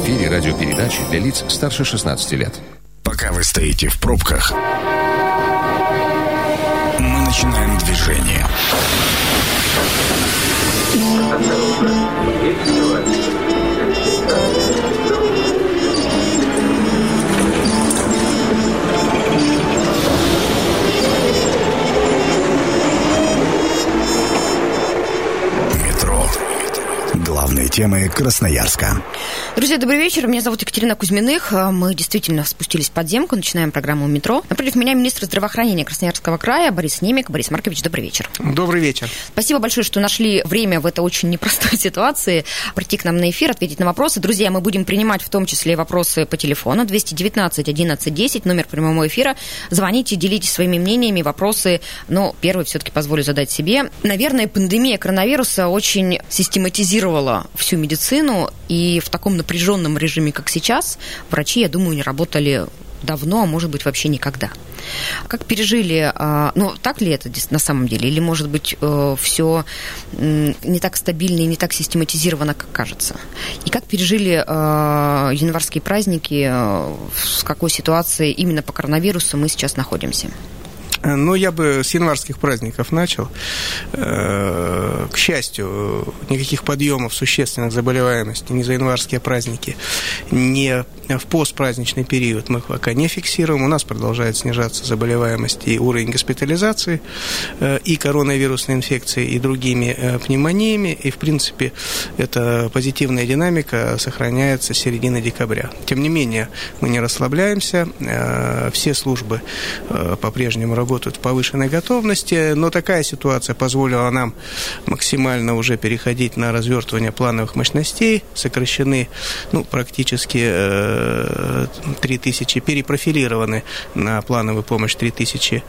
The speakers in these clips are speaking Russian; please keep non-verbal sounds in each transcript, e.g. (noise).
эфире радиопередачи для лиц старше 16 лет. Пока вы стоите в пробках, мы начинаем движение. Главные темы Красноярска. Друзья, добрый вечер. Меня зовут Екатерина Кузьминых. Мы действительно спустились в подземку, начинаем программу «Метро». Напротив меня министр здравоохранения Красноярского края Борис Немик. Борис Маркович, добрый вечер. Добрый вечер. Спасибо большое, что нашли время в этой очень непростой (laughs) ситуации прийти к нам на эфир, ответить на вопросы. Друзья, мы будем принимать в том числе вопросы по телефону 219 11 10, номер прямого эфира. Звоните, делитесь своими мнениями, вопросы. Но первый все-таки позволю задать себе. Наверное, пандемия коронавируса очень систематизировала всю медицину, и в таком напряженном режиме, как сейчас, врачи, я думаю, не работали давно, а может быть вообще никогда. Как пережили, а, ну так ли это на самом деле, или может быть э, все не так стабильно и не так систематизировано, как кажется? И как пережили а, январские праздники, э, с какой ситуацией именно по коронавирусу мы сейчас находимся? Ну, я бы с январских праздников начал. Э, к счастью, никаких подъемов существенных заболеваемости ни за январские праздники, ни в постпраздничный период мы пока не фиксируем. У нас продолжает снижаться заболеваемость и уровень госпитализации, э, и коронавирусной инфекции, и другими э, пневмониями. И, в принципе, эта позитивная динамика сохраняется с середины декабря. Тем не менее, мы не расслабляемся. Все службы по-прежнему работают работают в повышенной готовности, но такая ситуация позволила нам максимально уже переходить на развертывание плановых мощностей, сокращены ну, практически э, 3000, перепрофилированы на плановую помощь 3000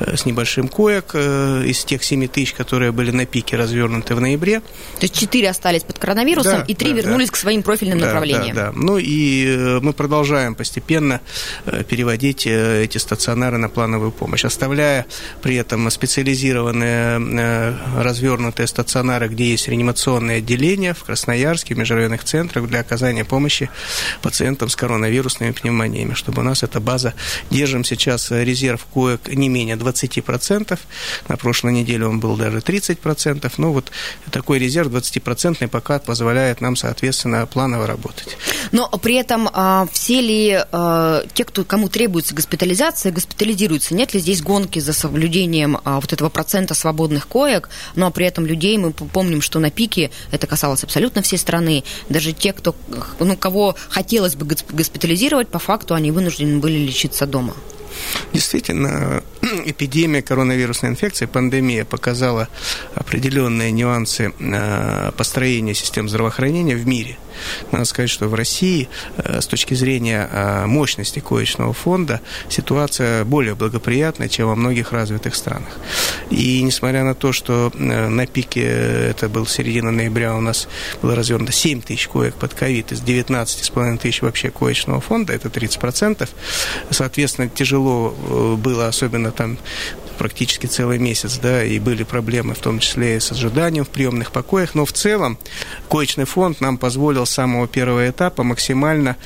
э, с небольшим коек э, из тех 7 тысяч, которые были на пике развернуты в ноябре. То есть 4 остались под коронавирусом, да, и 3 да, вернулись да. к своим профильным да, направлениям. Да, да. Ну и э, мы продолжаем постепенно э, переводить эти стационары на плановую помощь оставляя при этом специализированные э, развернутые стационары, где есть реанимационные отделения в Красноярске, в межрайонных центрах для оказания помощи пациентам с коронавирусными пневмониями, чтобы у нас эта база, держим сейчас резерв коек не менее 20%, на прошлой неделе он был даже 30%, ну вот такой резерв 20% пока позволяет нам, соответственно, планово работать. Но при этом а, все ли а, те, кто, кому требуется госпитализация, госпитализируются? Нет ли здесь гонки за соблюдением а, вот этого процента свободных коек, но при этом людей мы помним, что на пике это касалось абсолютно всей страны. Даже те, кто, ну, кого хотелось бы госпитализировать, по факту они вынуждены были лечиться дома. Действительно, (clears throat) эпидемия коронавирусной инфекции, пандемия показала определенные нюансы а, построения систем здравоохранения в мире – надо сказать, что в России э, с точки зрения э, мощности коечного фонда ситуация более благоприятная, чем во многих развитых странах. И несмотря на то, что э, на пике, это был середина ноября, у нас было развернуто 7 тысяч коек под ковид из 19,5 тысяч вообще коечного фонда, это 30%. Соответственно, тяжело было, особенно там практически целый месяц, да, и были проблемы, в том числе и с ожиданием в приемных покоях, но в целом коечный фонд нам позволил с самого первого этапа максимально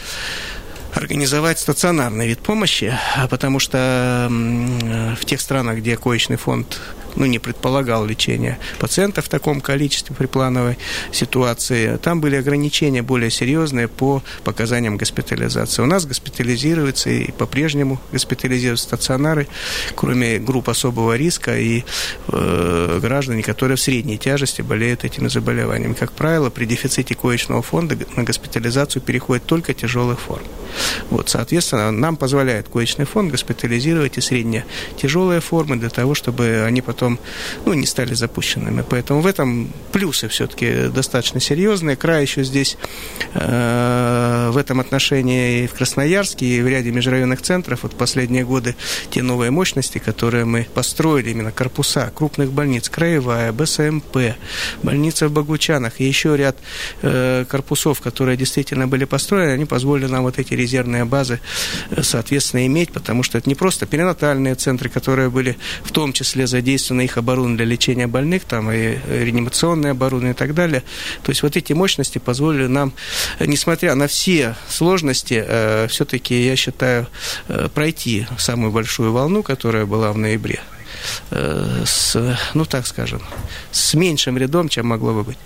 организовать стационарный вид помощи, потому что в тех странах, где коечный фонд ну, не предполагал лечения пациента в таком количестве при плановой ситуации. Там были ограничения более серьезные по показаниям госпитализации. У нас госпитализируется и по-прежнему госпитализируются стационары, кроме групп особого риска и э, граждане, которые в средней тяжести болеют этими заболеваниями. Как правило, при дефиците коечного фонда на госпитализацию переходит только тяжелых форм. Вот, соответственно, нам позволяет коечный фонд госпитализировать и средне тяжелые формы для того, чтобы они потом потом ну, не стали запущенными. Поэтому в этом плюсы все-таки достаточно серьезные. Край еще здесь э, в этом отношении и в Красноярске, и в ряде межрайонных центров. Вот последние годы те новые мощности, которые мы построили, именно корпуса крупных больниц, Краевая, БСМП, больница в Богучанах и еще ряд э, корпусов, которые действительно были построены, они позволили нам вот эти резервные базы, э, соответственно, иметь, потому что это не просто перинатальные центры, которые были в том числе задействованы соответственно, их оборудование для лечения больных, там и реанимационное оборудование и так далее. То есть вот эти мощности позволили нам, несмотря на все сложности, э, все-таки, я считаю, э, пройти самую большую волну, которая была в ноябре, э, с, ну так скажем, с меньшим рядом, чем могло бы быть.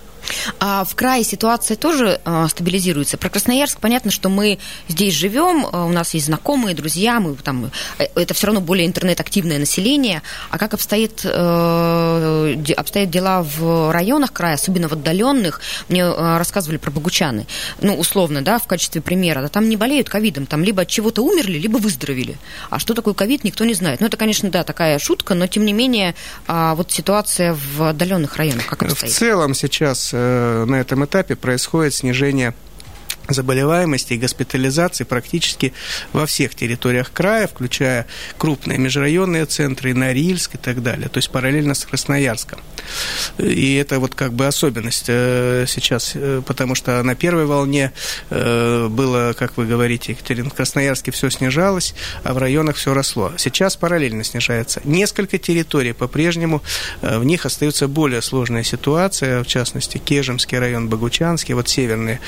А в крае ситуация тоже а, стабилизируется. Про Красноярск понятно, что мы здесь живем, а, у нас есть знакомые, друзья, мы там э, это все равно более интернет-активное население. А как обстоит, э, обстоят дела в районах края, особенно в отдаленных? Мне э, рассказывали про Богучаны. Ну, условно, да, в качестве примера. Да, там не болеют ковидом, там либо от чего-то умерли, либо выздоровели. А что такое ковид, никто не знает. Ну, это, конечно, да, такая шутка, но тем не менее, а, вот ситуация в отдаленных районах как обстоит? В целом сейчас на этом этапе происходит снижение заболеваемости и госпитализации практически во всех территориях края, включая крупные межрайонные центры, Норильск и так далее, то есть параллельно с Красноярском. И это вот как бы особенность э, сейчас, э, потому что на первой волне э, было, как вы говорите, Екатерина, в Красноярске все снижалось, а в районах все росло. Сейчас параллельно снижается. Несколько территорий по-прежнему, в них остается более сложная ситуация, в частности, Кежемский район, Богучанский, вот северные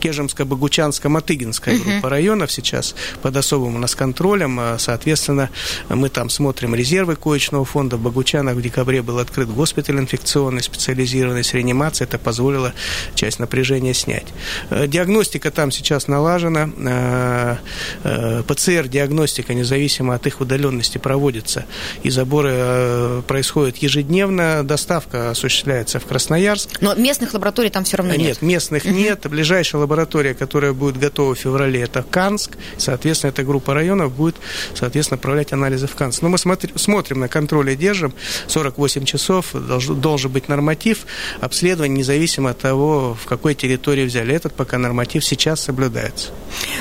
Кежемско-Богучанско-Матыгинская uh-huh. группа районов сейчас под особым у нас контролем. А, соответственно, мы там смотрим резервы коечного фонда. В Богучанах в декабре был открыт госпиталь инфекционный, специализированный с реанимацией. Это позволило часть напряжения снять. Э, диагностика там сейчас налажена. Э, э, ПЦР-диагностика, независимо от их удаленности, проводится. И заборы происходят ежедневно. Доставка осуществляется в Красноярск. Но местных лабораторий там все равно нет? Нет, местных нет. Ближайшая Ближайшая лаборатория, которая будет готова в феврале, это Канск. Соответственно, эта группа районов будет, соответственно, отправлять анализы в Канск. Но мы смотри, смотрим на контроле, держим. 48 часов должен, должен быть норматив обследования, независимо от того, в какой территории взяли. Этот пока норматив сейчас соблюдается.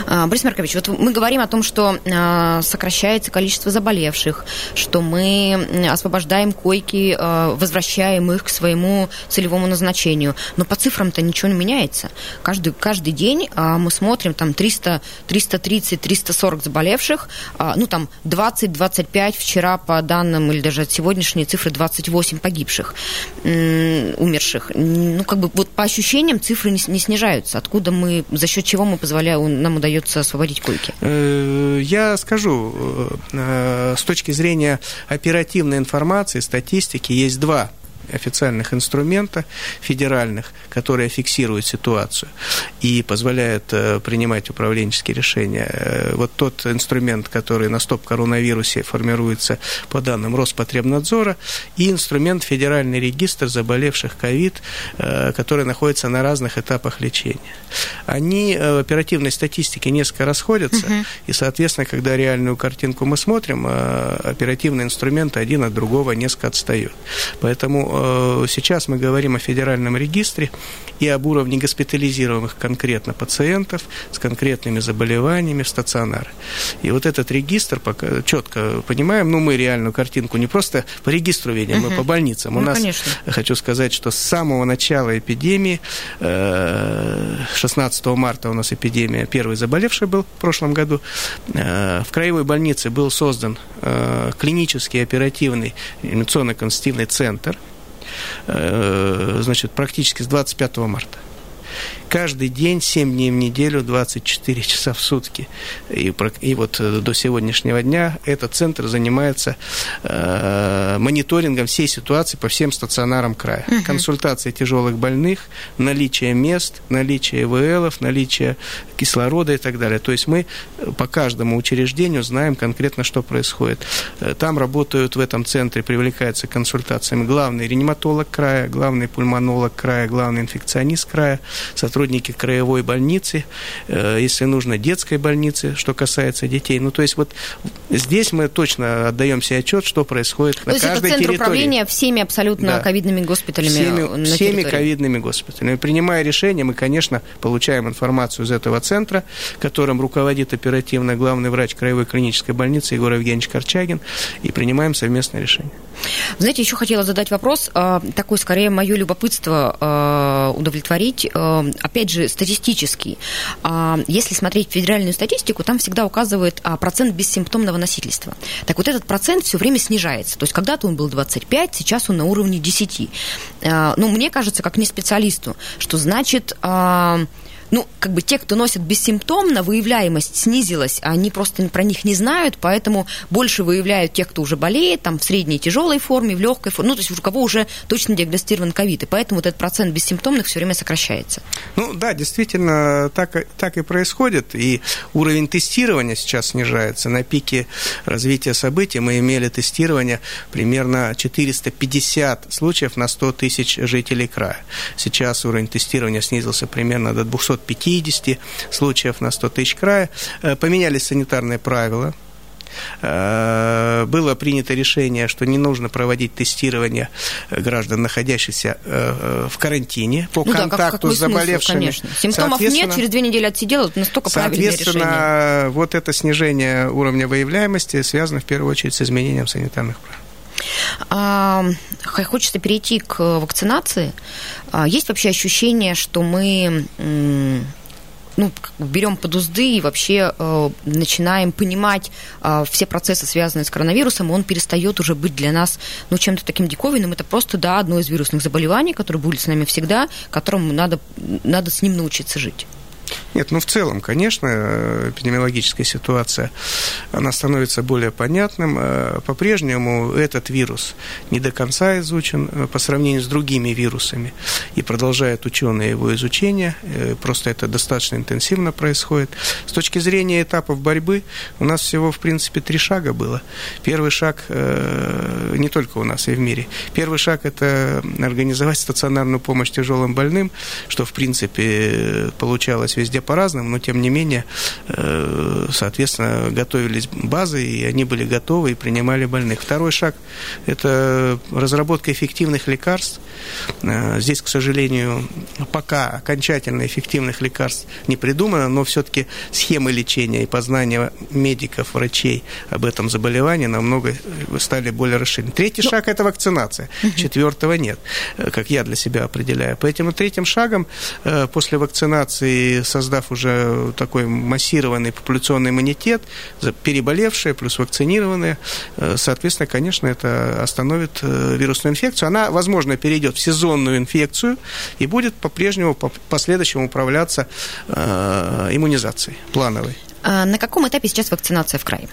А, Борис Маркович, вот мы говорим о том, что а, сокращается количество заболевших, что мы освобождаем койки, а, возвращаем их к своему целевому назначению. Но по цифрам-то ничего не меняется. Каждый, каждый день а, мы смотрим там 300, 330, 340 заболевших, а, ну там 20-25 вчера по данным, или даже от сегодняшней цифры 28 погибших, умерших. Ну как бы вот по ощущениям цифры не, не снижаются. Откуда мы, за счет чего мы позволяем, нам удается освободить койки? Э, я скажу, э, с точки зрения оперативной информации, статистики, есть два официальных инструмента федеральных, которые фиксируют ситуацию и позволяют э, принимать управленческие решения. Э, вот тот инструмент, который на стоп-коронавирусе формируется по данным Роспотребнадзора, и инструмент Федеральный регистр заболевших ковид, э, который находится на разных этапах лечения. Они в оперативной статистике несколько расходятся, угу. и, соответственно, когда реальную картинку мы смотрим, оперативный инструмент один от другого несколько отстает. Поэтому Э, сейчас мы говорим о федеральном регистре и об уровне госпитализированных конкретно пациентов с конкретными заболеваниями в стационары. И вот этот регистр пока четко понимаем, ну, мы реальную картинку не просто по регистру видим, угу. мы по больницам. Ну, У нас, конечно. хочу сказать, что с самого начала эпидемии, 16 э, марта у нас эпидемия, первый заболевший был в прошлом году, э, в краевой больнице был создан клинический оперативный инновационно-конститутивный центр, значит, практически с 25 марта каждый день, 7 дней в неделю, 24 часа в сутки. И, и вот э, до сегодняшнего дня этот центр занимается э, мониторингом всей ситуации по всем стационарам края. Угу. Консультации тяжелых больных, наличие мест, наличие ИВЛов, наличие кислорода и так далее. То есть мы по каждому учреждению знаем конкретно, что происходит. Э, там работают в этом центре, привлекаются консультациями главный реаниматолог края, главный пульмонолог края, главный инфекционист края, сотрудники краевой больницы, э, если нужно, детской больницы, что касается детей. Ну, то есть вот здесь мы точно отдаем себе отчет, что происходит то на каждой территории. То есть это центр управления всеми абсолютно да. ковидными госпиталями всеми, на Всеми ковидными госпиталями. Принимая решение, мы, конечно, получаем информацию из этого центра, которым руководит оперативно главный врач краевой клинической больницы Егор Евгеньевич Корчагин, и принимаем совместное решение. Знаете, еще хотела задать вопрос, а, такой скорее мое любопытство а, удовлетворить. А, опять же, статистический. А, если смотреть федеральную статистику, там всегда указывает а, процент бессимптомного носительства. Так вот, этот процент все время снижается. То есть когда-то он был 25, сейчас он на уровне 10. Ну, мне кажется, как не специалисту, что значит ну, как бы те, кто носят бессимптомно, выявляемость снизилась, а они просто про них не знают, поэтому больше выявляют тех, кто уже болеет, там, в средней тяжелой форме, в легкой форме, ну, то есть у кого уже точно диагностирован ковид, и поэтому вот этот процент бессимптомных все время сокращается. Ну, да, действительно, так, так и происходит, и уровень тестирования сейчас снижается. На пике развития событий мы имели тестирование примерно 450 случаев на 100 тысяч жителей края. Сейчас уровень тестирования снизился примерно до 200 250 случаев на 100 тысяч края. Э, поменялись санитарные правила, э, было принято решение, что не нужно проводить тестирование граждан, находящихся э, в карантине по ну контакту да, как, с заболевшими. Конечно. Симптомов нет, через две недели отсидел, настолько правильное решение. Соответственно, вот это снижение уровня выявляемости связано в первую очередь с изменением санитарных правил. А, хочется перейти к вакцинации. А, есть вообще ощущение, что мы ну, берем под узды и вообще э, начинаем понимать э, все процессы, связанные с коронавирусом, он перестает уже быть для нас ну, чем-то таким диковинным. Это просто, да, одно из вирусных заболеваний, которое будет с нами всегда, которому надо, надо с ним научиться жить. Нет, ну в целом, конечно, эпидемиологическая ситуация, она становится более понятным. Э, по-прежнему этот вирус не до конца изучен э, по сравнению с другими вирусами. И продолжают ученые его изучение. Э, просто это достаточно интенсивно происходит. С точки зрения этапов борьбы у нас всего, в принципе, три шага было. Первый шаг, не только у нас и в мире, первый шаг – это организовать стационарную помощь тяжелым больным, что, в принципе, получалось везде по-разному, но тем не менее, э, соответственно, готовились базы, и они были готовы и принимали больных. Второй шаг – это разработка эффективных лекарств. Э, здесь, к сожалению, пока окончательно эффективных лекарств не придумано, но все-таки схемы лечения и познания медиков, врачей об этом заболевании намного стали более расширены. Третий но... Ну, шаг – это вакцинация. Четвертого нет, э, как я для себя определяю. Поэтому третьим шагом после вакцинации создать создав уже такой массированный популяционный иммунитет, переболевшие плюс вакцинированные, э, соответственно, конечно, это остановит э, вирусную инфекцию. Она, возможно, перейдет в сезонную инфекцию и будет по-прежнему, по-последующему управляться э, иммунизацией плановой. А на каком этапе сейчас вакцинация в крае?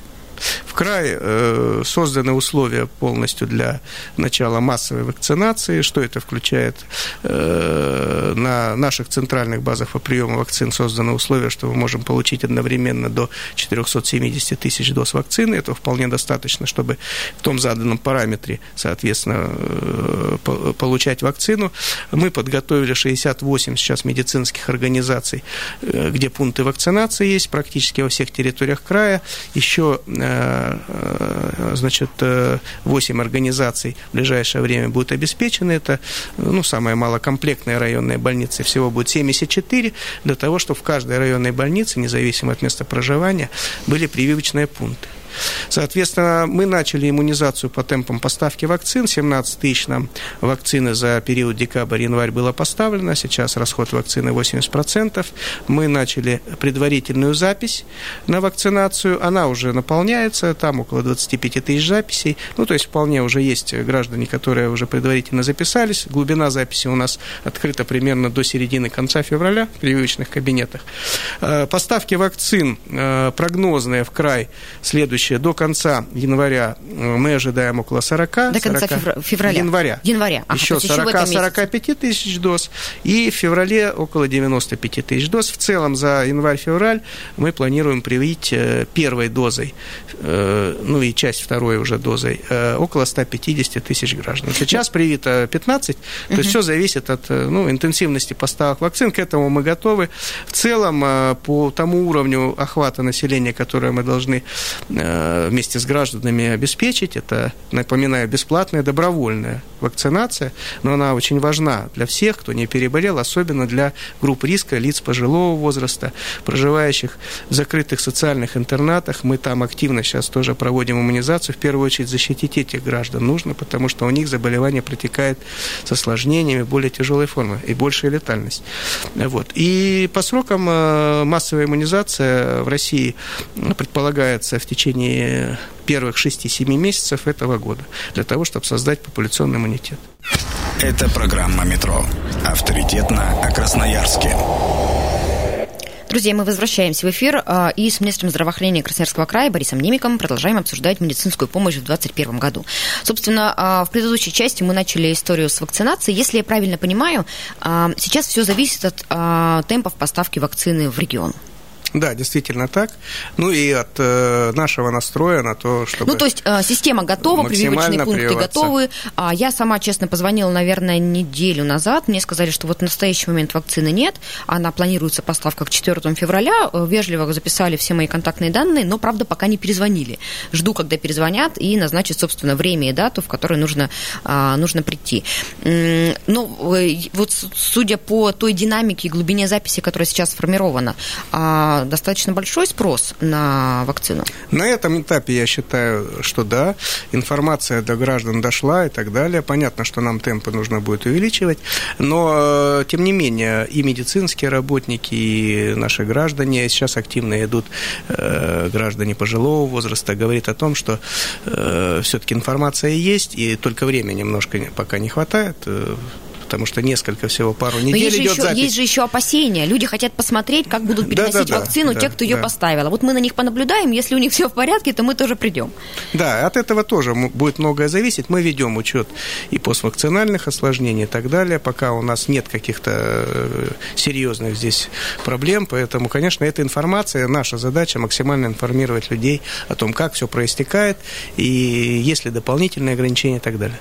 В крае э, созданы условия полностью для начала массовой вакцинации. Что это включает? Э, на наших центральных базах по приему вакцин созданы условия, что мы можем получить одновременно до 470 тысяч доз вакцины. Это вполне достаточно, чтобы в том заданном параметре, соответственно, э, получать вакцину. Мы подготовили 68 сейчас медицинских организаций, где пункты вакцинации есть практически во всех территориях края. Еще Э, значит, 8 организаций в ближайшее время будут обеспечены. Это, ну, самая малокомплектная районная больница, всего будет 74, для того, чтобы в каждой районной больнице, независимо от места проживания, были прививочные пункты. Соответственно, мы начали иммунизацию по темпам поставки вакцин. 17 тысяч нам вакцины за период декабрь-январь было поставлено. Сейчас расход вакцины 80%. Мы начали предварительную запись на вакцинацию. Она уже наполняется. Там около 25 тысяч записей. Ну, то есть вполне уже есть граждане, которые уже предварительно записались. Глубина записи у нас открыта примерно до середины конца февраля в прививочных кабинетах. Э, поставки вакцин э, прогнозные в край следующие следующее. До конца января э, мы ожидаем около 40. До конца 40, февраля? Января. Января. Ага, еще 40-45 тысяч доз. И в феврале около 95 тысяч доз. В целом за январь-февраль мы планируем привить э, первой дозой, э, ну и часть второй уже дозой, около 150 тысяч граждан. Сейчас привито 15, то есть все зависит от ну, интенсивности поставок вакцин. К этому мы готовы. В целом по тому уровню охвата населения, которое мы должны вместе с гражданами обеспечить. Это, напоминаю, бесплатная добровольная вакцинация, но она очень важна для всех, кто не переболел, особенно для групп риска, лиц пожилого возраста, проживающих в закрытых социальных интернатах. Мы там активно сейчас тоже проводим иммунизацию. В первую очередь защитить этих граждан нужно, потому что у них заболевание протекает с осложнениями, более тяжелой формы и большая летальность. Вот. И по срокам э, массовая иммунизация в России предполагается в течение первых 6-7 месяцев этого года для того, чтобы создать популяционный иммунитет. Это программа «Метро». Авторитетно о Красноярске. Друзья, мы возвращаемся в эфир а, и с министром здравоохранения Красноярского края Борисом Немиком продолжаем обсуждать медицинскую помощь в 2021 году. Собственно, а, в предыдущей части мы начали историю с вакцинацией. Если я правильно понимаю, а, сейчас все зависит от темпов поставки вакцины в регион. Да, действительно так. Ну и от э, нашего настроя на то, чтобы... Ну, то есть э, система готова, прививочные пункты готовы. А я сама, честно, позвонила, наверное, неделю назад. Мне сказали, что вот в настоящий момент вакцины нет. Она планируется поставка к 4 февраля. Э, вежливо записали все мои контактные данные, но, правда, пока не перезвонили. Жду, когда перезвонят и назначат, собственно, время и дату, в которой нужно, э, нужно прийти. Ну, э, вот судя по той динамике и глубине записи, которая сейчас сформирована, э, достаточно большой спрос на вакцину? На этом этапе я считаю, что да, информация до граждан дошла и так далее. Понятно, что нам темпы нужно будет увеличивать, но, э, тем не менее, и медицинские работники, и наши граждане сейчас активно идут, э, граждане пожилого возраста, говорит о том, что э, все-таки информация есть, и только времени немножко пока не хватает потому что несколько всего, пару недель Но есть идет еще, запись. Есть же еще опасения. Люди хотят посмотреть, как будут переносить да, да, вакцину да, те, кто да. ее поставила. Вот мы на них понаблюдаем, если у них все в порядке, то мы тоже придем. Да, от этого тоже будет многое зависеть. Мы ведем учет и поствакцинальных осложнений и так далее, пока у нас нет каких-то э, серьезных здесь проблем. Поэтому, конечно, эта информация, наша задача максимально информировать людей о том, как все проистекает и есть ли дополнительные ограничения и так далее.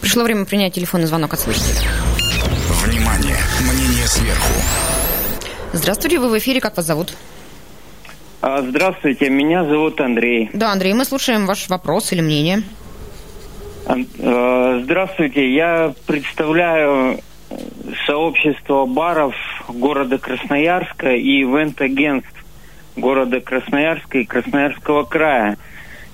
Пришло время принять телефонный звонок от слушателя. Внимание! Мнение сверху. Здравствуйте, вы в эфире. Как вас зовут? А, здравствуйте, меня зовут Андрей. Да, Андрей, мы слушаем ваш вопрос или мнение. А, здравствуйте, я представляю сообщество баров города Красноярска и ивент-агентств города Красноярска и Красноярского края –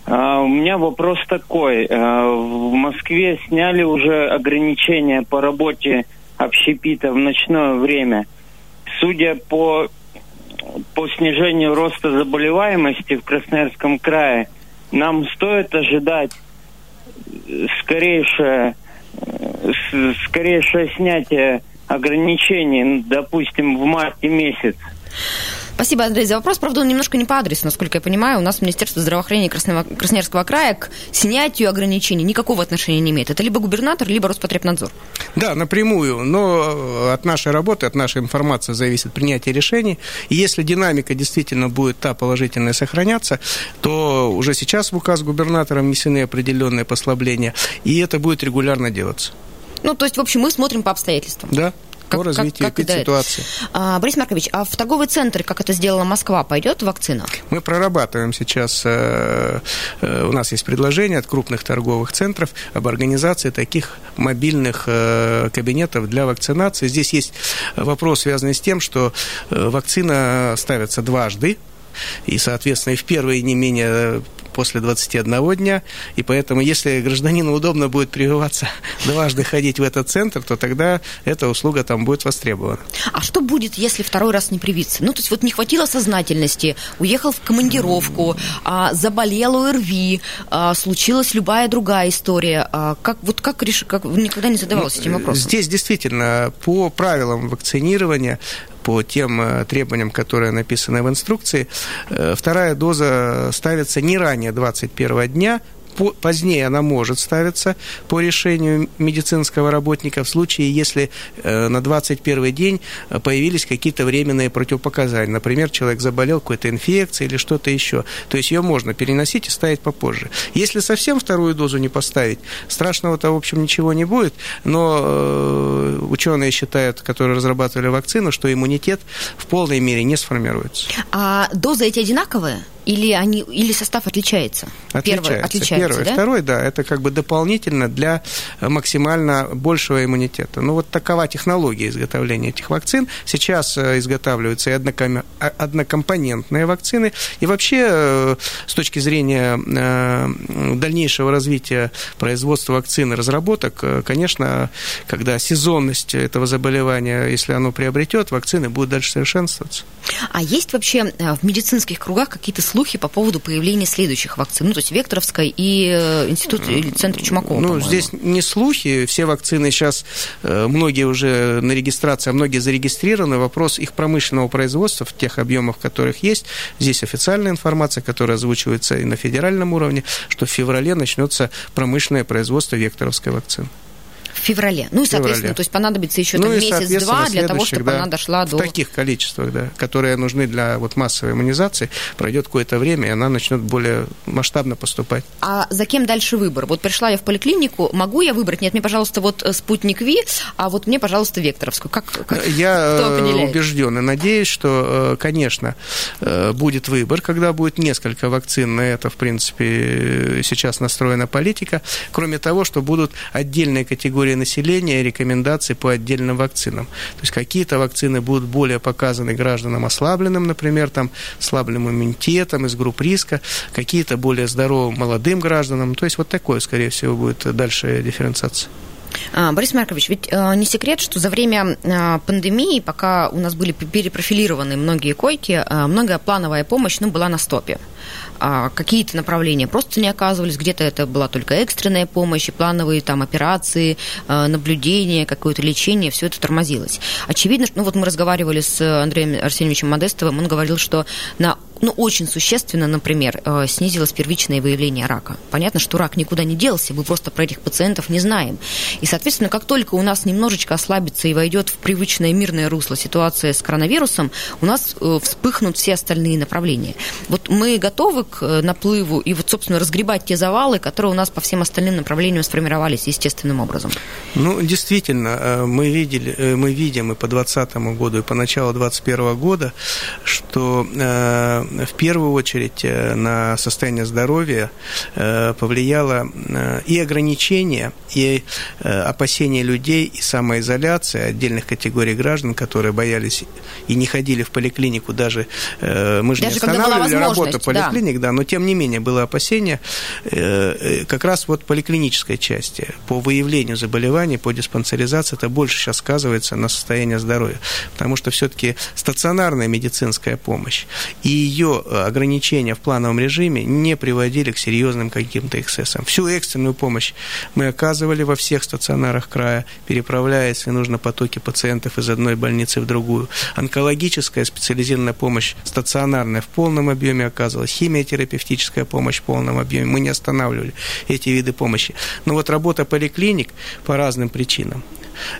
а, у меня вопрос такой. А, в Москве сняли уже ограничения по работе общепита в ночное время. Судя по, по снижению роста заболеваемости в Красноярском крае, нам стоит ожидать скорейшее, скорейшее снятие ограничений, допустим, в марте месяц. Спасибо, Андрей, за вопрос. Правда, он немножко не по адресу, насколько я понимаю. У нас Министерство здравоохранения Красного, Красноярского края к снятию ограничений никакого отношения не имеет. Это либо губернатор, либо Роспотребнадзор. Да, напрямую. Но от нашей работы, от нашей информации зависит принятие решений. И если динамика действительно будет та положительная сохраняться, то уже сейчас в указ губернатора внесены определенные послабления, и это будет регулярно делаться. Ну, то есть, в общем, мы смотрим по обстоятельствам. Да как, по развитию как, как ситуации. А, Борис Маркович, а в торговый центр, как это сделала Москва, пойдет вакцина? Мы прорабатываем сейчас, э, э, у нас есть предложение от крупных торговых центров об организации таких мобильных э, кабинетов для вакцинации. Здесь есть вопрос, связанный с тем, что вакцина ставится дважды, и, соответственно, и в первые не менее после 21 дня, и поэтому, если гражданину удобно будет прививаться (laughs) дважды ходить в этот центр, то тогда эта услуга там будет востребована. А что будет, если второй раз не привиться? Ну, то есть вот не хватило сознательности, уехал в командировку, а, заболел ОРВИ, а, случилась любая другая история. А, как, вот как, реш... как никогда не задавался ну, этим вопросом? Здесь действительно по правилам вакцинирования по тем э, требованиям, которые написаны в инструкции, э, вторая доза ставится не ранее 21 дня, позднее она может ставиться по решению медицинского работника в случае, если э, на 21 день появились какие-то временные противопоказания. Например, человек заболел какой-то инфекцией или что-то еще. То есть ее можно переносить и ставить попозже. Если совсем вторую дозу не поставить, страшного-то, в общем, ничего не будет, но э, ученые считают, которые разрабатывали вакцину, что иммунитет в полной мере не сформируется. А дозы эти одинаковые? Или, они, или состав отличается? Отличается. Первый, отличается Первый. Да? Второй, да, это как бы дополнительно для максимально большего иммунитета. Ну, вот такова технология изготовления этих вакцин. Сейчас э, изготавливаются и а, однокомпонентные вакцины. И вообще, э, с точки зрения э, дальнейшего развития производства вакцин и разработок, конечно, когда сезонность этого заболевания, если оно приобретет, вакцины будут дальше совершенствоваться. А есть вообще в медицинских кругах какие-то слухи по поводу появления следующих вакцин? Ну, то есть Векторовской и институт, или центр Чумакова, Ну, здесь не слухи, все вакцины сейчас, многие уже на регистрации, а многие зарегистрированы. Вопрос их промышленного производства в тех объемах, которых есть. Здесь официальная информация, которая озвучивается и на федеральном уровне, что в феврале начнется промышленное производство векторовской вакцины феврале. Ну и, соответственно, то есть понадобится еще ну, месяц-два для того, чтобы да, она дошла в до... В таких количествах, да, которые нужны для вот массовой иммунизации, пройдет какое-то время, и она начнет более масштабно поступать. А за кем дальше выбор? Вот пришла я в поликлинику, могу я выбрать? Нет, мне, пожалуйста, вот э, спутник Ви, а вот мне, пожалуйста, Векторовскую. Как, как я кто э, убежден и надеюсь, что, э, конечно, будет выбор, когда будет несколько вакцин. На это, в принципе, сейчас настроена политика. Кроме того, что будут отдельные категории населения рекомендации по отдельным вакцинам. То есть какие-то вакцины будут более показаны гражданам ослабленным, например, там, слабым иммунитетом из групп риска, какие-то более здоровым молодым гражданам. То есть вот такое, скорее всего, будет дальше дифференциация. А, Борис Маркович, ведь э, не секрет, что за время э, пандемии, пока у нас были перепрофилированы многие койки, э, многое плановая помощь ну, была на стопе. А, какие-то направления просто не оказывались, где-то это была только экстренная помощь, и плановые там операции, наблюдения, какое-то лечение, все это тормозилось. Очевидно, что, ну вот мы разговаривали с Андреем Арсеньевичем Модестовым, он говорил, что на ну, очень существенно, например, э, снизилось первичное выявление рака. Понятно, что рак никуда не делся, мы просто про этих пациентов не знаем. И, соответственно, как только у нас немножечко ослабится и войдет в привычное мирное русло ситуация с коронавирусом, у нас э, вспыхнут все остальные направления. Вот мы готовы к э, наплыву и вот, собственно, разгребать те завалы, которые у нас по всем остальным направлениям сформировались естественным образом. Ну, действительно, мы, видели, мы видим и по 2020 году, и по началу 2021 года, что в первую очередь э, на состояние здоровья э, повлияло э, и ограничение, и опасения людей, и самоизоляция отдельных категорий граждан, которые боялись и не ходили в поликлинику, даже мы же даже не останавливали работу поликлиник, да. да, но тем не менее было опасение как раз вот поликлинической части по выявлению заболеваний, по диспансеризации, это больше сейчас сказывается на состояние здоровья, потому что все-таки стационарная медицинская помощь и ее ограничения в плановом режиме не приводили к серьезным каким-то эксцессам. Всю экстренную помощь мы оказывали во всех стационарах края, переправляя, если нужно, потоки пациентов из одной больницы в другую. Онкологическая специализированная помощь стационарная в полном объеме оказывалась, химиотерапевтическая помощь в полном объеме. Мы не останавливали эти виды помощи. Но вот работа поликлиник по разным причинам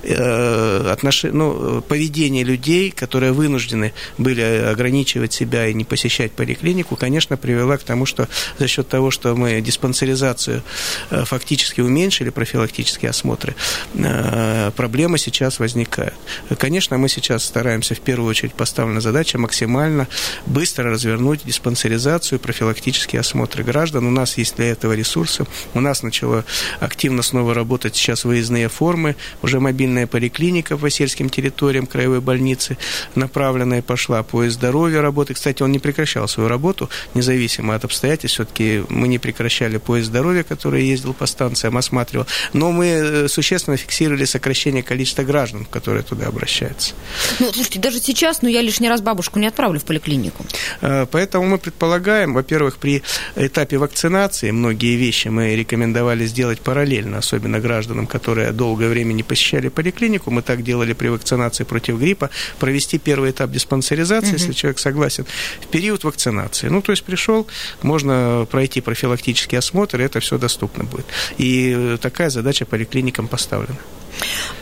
Э, отнош... ну, поведение людей, которые вынуждены были ограничивать себя и не посещать поликлинику, конечно, привело к тому, что за счет того, что мы диспансеризацию э, фактически уменьшили, профилактические осмотры, э, проблемы сейчас возникают. Конечно, мы сейчас стараемся в первую очередь поставлена задача максимально быстро развернуть диспансеризацию, профилактические осмотры граждан. У нас есть для этого ресурсы. У нас начало активно снова работать сейчас выездные формы, уже мобильная поликлиника по сельским территориям краевой больницы направленная пошла. Поезд здоровья работает. Кстати, он не прекращал свою работу, независимо от обстоятельств. Все-таки мы не прекращали поезд здоровья, который ездил по станциям, осматривал. Но мы э, существенно фиксировали сокращение количества граждан, которые туда обращаются. Ну, слушайте, даже сейчас, ну, я лишний раз бабушку не отправлю в поликлинику. Э, поэтому мы предполагаем, во-первых, при этапе вакцинации многие вещи мы рекомендовали сделать параллельно, особенно гражданам, которые долгое время не посещали посещали поликлинику, мы так делали при вакцинации против гриппа, провести первый этап диспансеризации, угу. если человек согласен, в период вакцинации. Ну, то есть пришел, можно пройти профилактический осмотр, и это все доступно будет. И такая задача поликлиникам поставлена.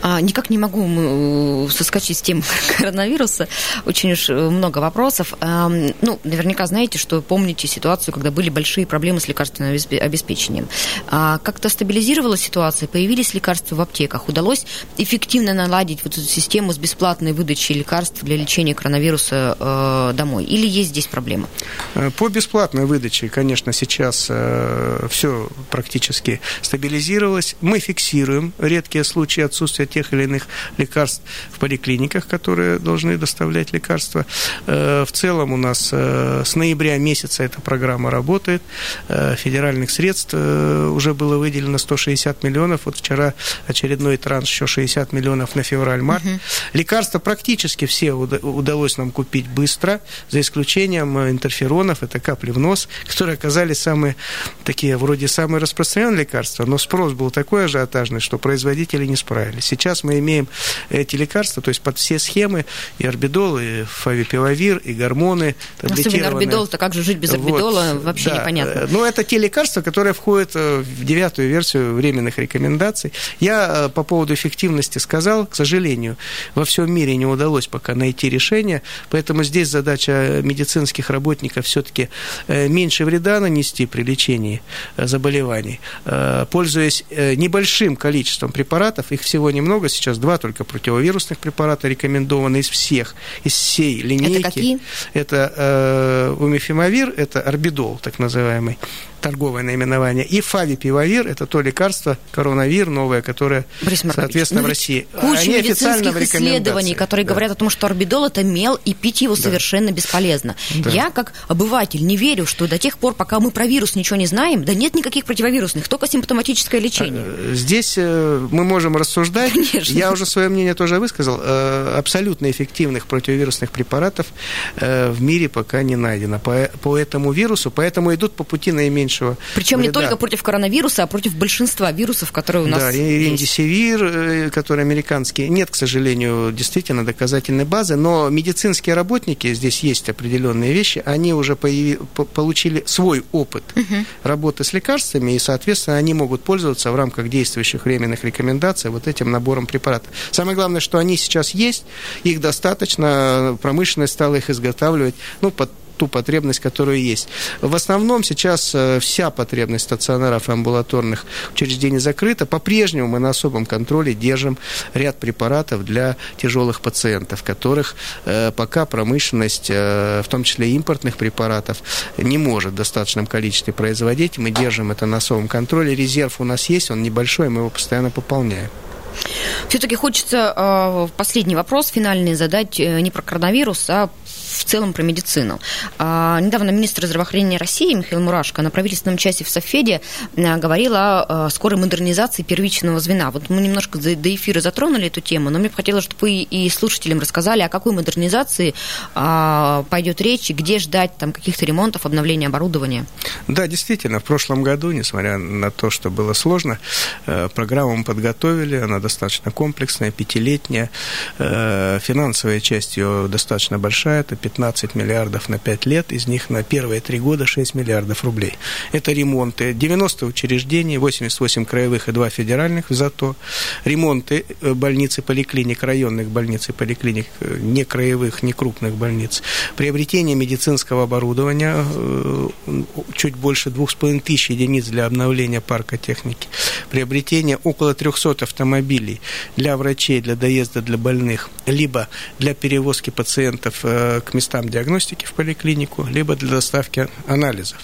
А, никак не могу соскочить с тем (laughs) коронавируса. Очень уж много вопросов. А, ну, наверняка знаете, что помните ситуацию, когда были большие проблемы с лекарственным обеспечением. А, как-то стабилизировалась ситуация, появились лекарства в аптеках. Удалось эффективно наладить вот эту систему с бесплатной выдачей лекарств для лечения коронавируса э, домой? Или есть здесь проблема? Э, по бесплатной выдаче, конечно, сейчас э, все практически стабилизировалось. Мы фиксируем редкие случаи отсутствия тех или иных лекарств в поликлиниках, которые должны доставлять лекарства. Э, в целом у нас э, с ноября месяца эта программа работает. Э, федеральных средств уже было выделено 160 миллионов. Вот вчера очередной транш еще 60 миллионов на февраль-март. Угу. Лекарства практически все удалось нам купить быстро, за исключением интерферонов, это капли в нос, (laughs) которые оказались самые такие, вроде самые распространенные лекарства, но спрос был такой ажиотажный, что производители не справились. Сейчас мы имеем эти лекарства, то есть под все схемы, и орбидол, и фавипиловир, и гормоны, Особенно орбидол-то как же жить без орбидола, вот, вообще да. непонятно. Но это те лекарства, которые входят э, в девятую версию временных рекомендаций. Я по поводу эффективности сказал, к сожалению, во всем мире не удалось пока найти решение, поэтому здесь задача медицинских работников все-таки э, меньше вреда нанести при лечении э, заболеваний, э, пользуясь небольшим количеством препаратов, их всего немного, сейчас два только противовирусных препарата рекомендованы из всех, из всей линейки. Это какие? Это э, умифимавир, это орбидол, так называемый, торговое наименование, и фавипивавир, это то лекарство, коронавир новое, которое, соответственно, в России. Куча Они медицинских исследований, которые да. говорят о том, что орбидол это мел, и пить его да. совершенно бесполезно. Да. Я, как обыватель, не верю, что до тех пор, пока мы про вирус ничего не знаем, да нет никаких противовирусных, только симптоматическое лечение. Э, здесь э, мы можем рассуждать. Конечно. Я уже свое мнение тоже высказал. Э, абсолютно эффективных противовирусных препаратов в мире пока не найдено. По, по этому вирусу, поэтому идут по пути наименьшего меньшего Причем вреда. не только против коронавируса, а против большинства вирусов, которые у нас да, и ремдисивир, э, который американский. Нет, к сожалению, действительно доказательной базы, но медицинские работники, здесь есть определенные вещи, они уже появи, получили свой опыт угу. работы с лекарствами, и, соответственно, они могут пользоваться в рамках действующих временных рекомендаций вот этим набором препаратов. Самое главное, что они сейчас есть, их достаточно, промышленность стала их изготавливать, ну, под ту потребность, которая есть. В основном сейчас э, вся потребность стационаров и амбулаторных учреждений закрыта. По-прежнему мы на особом контроле держим ряд препаратов для тяжелых пациентов, которых э, пока промышленность, э, в том числе импортных препаратов, не может в достаточном количестве производить. Мы держим это на особом контроле. Резерв у нас есть, он небольшой, мы его постоянно пополняем. Все-таки хочется последний вопрос финальный задать не про коронавирус, а в целом про медицину. А, недавно министр здравоохранения России Михаил Мурашко на правительственном часе в Софеде а, говорил о скорой модернизации первичного звена. Вот мы немножко до эфира затронули эту тему, но мне бы хотелось, чтобы вы и слушателям рассказали, о какой модернизации а, пойдет речь и где ждать там каких-то ремонтов, обновления оборудования. Да, действительно, в прошлом году, несмотря на то, что было сложно, э, программу мы подготовили, она достаточно комплексная, пятилетняя, э, финансовая часть ее достаточно большая, это 15 миллиардов на 5 лет, из них на первые 3 года 6 миллиардов рублей. Это ремонты. 90 учреждений, 88 краевых и 2 федеральных ЗАТО, ремонты э, больниц и поликлиник, районных больниц и поликлиник, э, не краевых, не крупных больниц, приобретение медицинского оборудования, э, чуть больше 2,5 тысяч единиц для обновления парка техники, приобретение около 300 автомобилей для врачей, для доезда для больных, либо для перевозки пациентов к местам диагностики в поликлинику, либо для доставки анализов.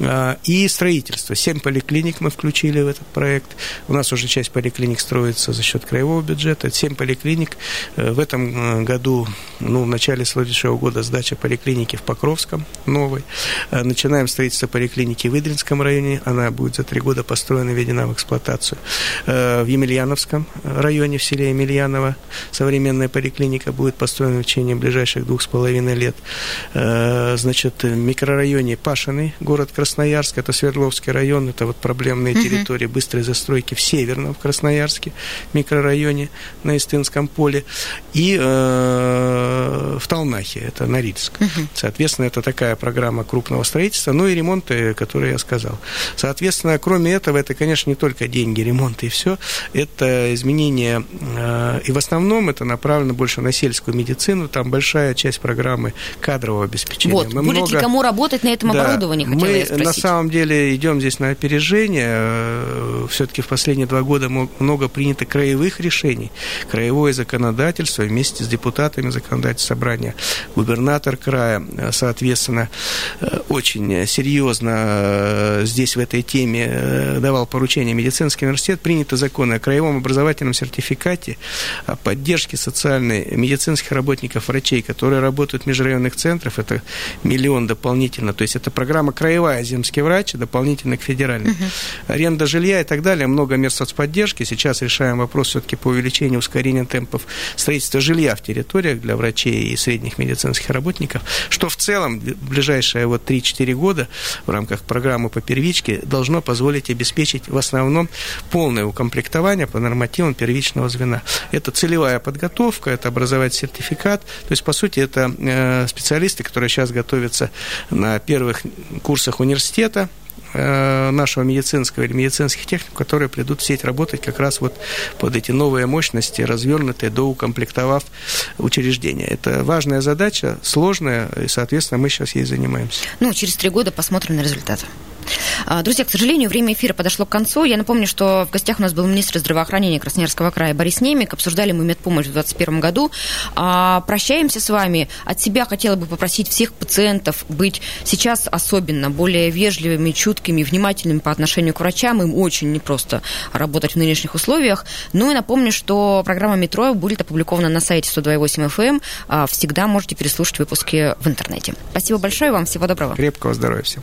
А, и строительство. Семь поликлиник мы включили в этот проект. У нас уже часть поликлиник строится за счет краевого бюджета. Семь поликлиник. Э, в этом э, году, ну, в начале следующего года сдача поликлиники в Покровском новой. Э, начинаем строительство поликлиники в Идринском районе. Она будет за три года построена введена в эксплуатацию. В Емельяновском районе, в селе Емельяново, современная поликлиника будет построена в течение ближайших двух с половиной половиной лет. Э, значит, в микрорайоне Пашиный, город Красноярск, это Свердловский район, это вот проблемные угу. территории быстрой застройки в Северном, в Красноярске, микрорайоне на Истинском поле, и э, в Талнахе, это Норильск. Угу. Соответственно, это такая программа крупного строительства, ну и ремонты, которые я сказал. Соответственно, кроме этого, это, конечно, не только деньги, ремонты и все, это изменение, э, и в основном это направлено больше на сельскую медицину, там большая часть программы кадрового обеспечения. Вот, мы будет много... ли кому работать на этом да, оборудовании, хотела Мы на самом деле идем здесь на опережение, э, все-таки в последние два года много принято краевых решений, краевое законодательство вместе с депутатами законодательного собрания, губернатор края, э, соответственно, очень серьезно здесь в этой теме давал поручение медицинский университет, приняты законы о краевом образовательном сертификате, о поддержке социальной медицинских работников, врачей, которые работают в межрайонных центрах, это миллион дополнительно, то есть это программа краевая земский врач, дополнительно к федеральной. Угу. Аренда жилья и так далее, много мест соцподдержки, сейчас решаем вопрос все-таки по увеличению, ускорению темпов строительства жилья в территориях для врачей и средних медицинских работников, что в целом в ближайшие вот 3-4 года в рамках программы по первичке должно позволить обеспечить в основном полное укомплектование по нормативам первичного звена. Это целевая подготовка, это образовать сертификат. То есть, по сути, это специалисты, которые сейчас готовятся на первых курсах университета, э, нашего медицинского или медицинских техников, которые придут в сеть работать как раз вот под эти новые мощности, развернутые, доукомплектовав учреждения. Это важная задача, сложная, и, соответственно, мы сейчас ей занимаемся. Ну, через три года посмотрим на результаты. А, друзья, к сожалению, время эфира подошло к концу. Я напомню, что в гостях у нас был министр здравоохранения Красноярского края Борис Немик. Обсуждали мы медпомощь в 2021 году. А, прощаемся с вами. От себя хотела бы попросить всех пациентов быть сейчас особенно более вежливыми, чуткими, внимательными по отношению к врачам. Им очень непросто работать в нынешних условиях. Ну и напомню, что программа «Метро» будет опубликована на сайте 102.8 FM. Эм. А, всегда можете переслушать выпуски в интернете. Спасибо большое вам. Всего доброго. Крепкого здоровья всем.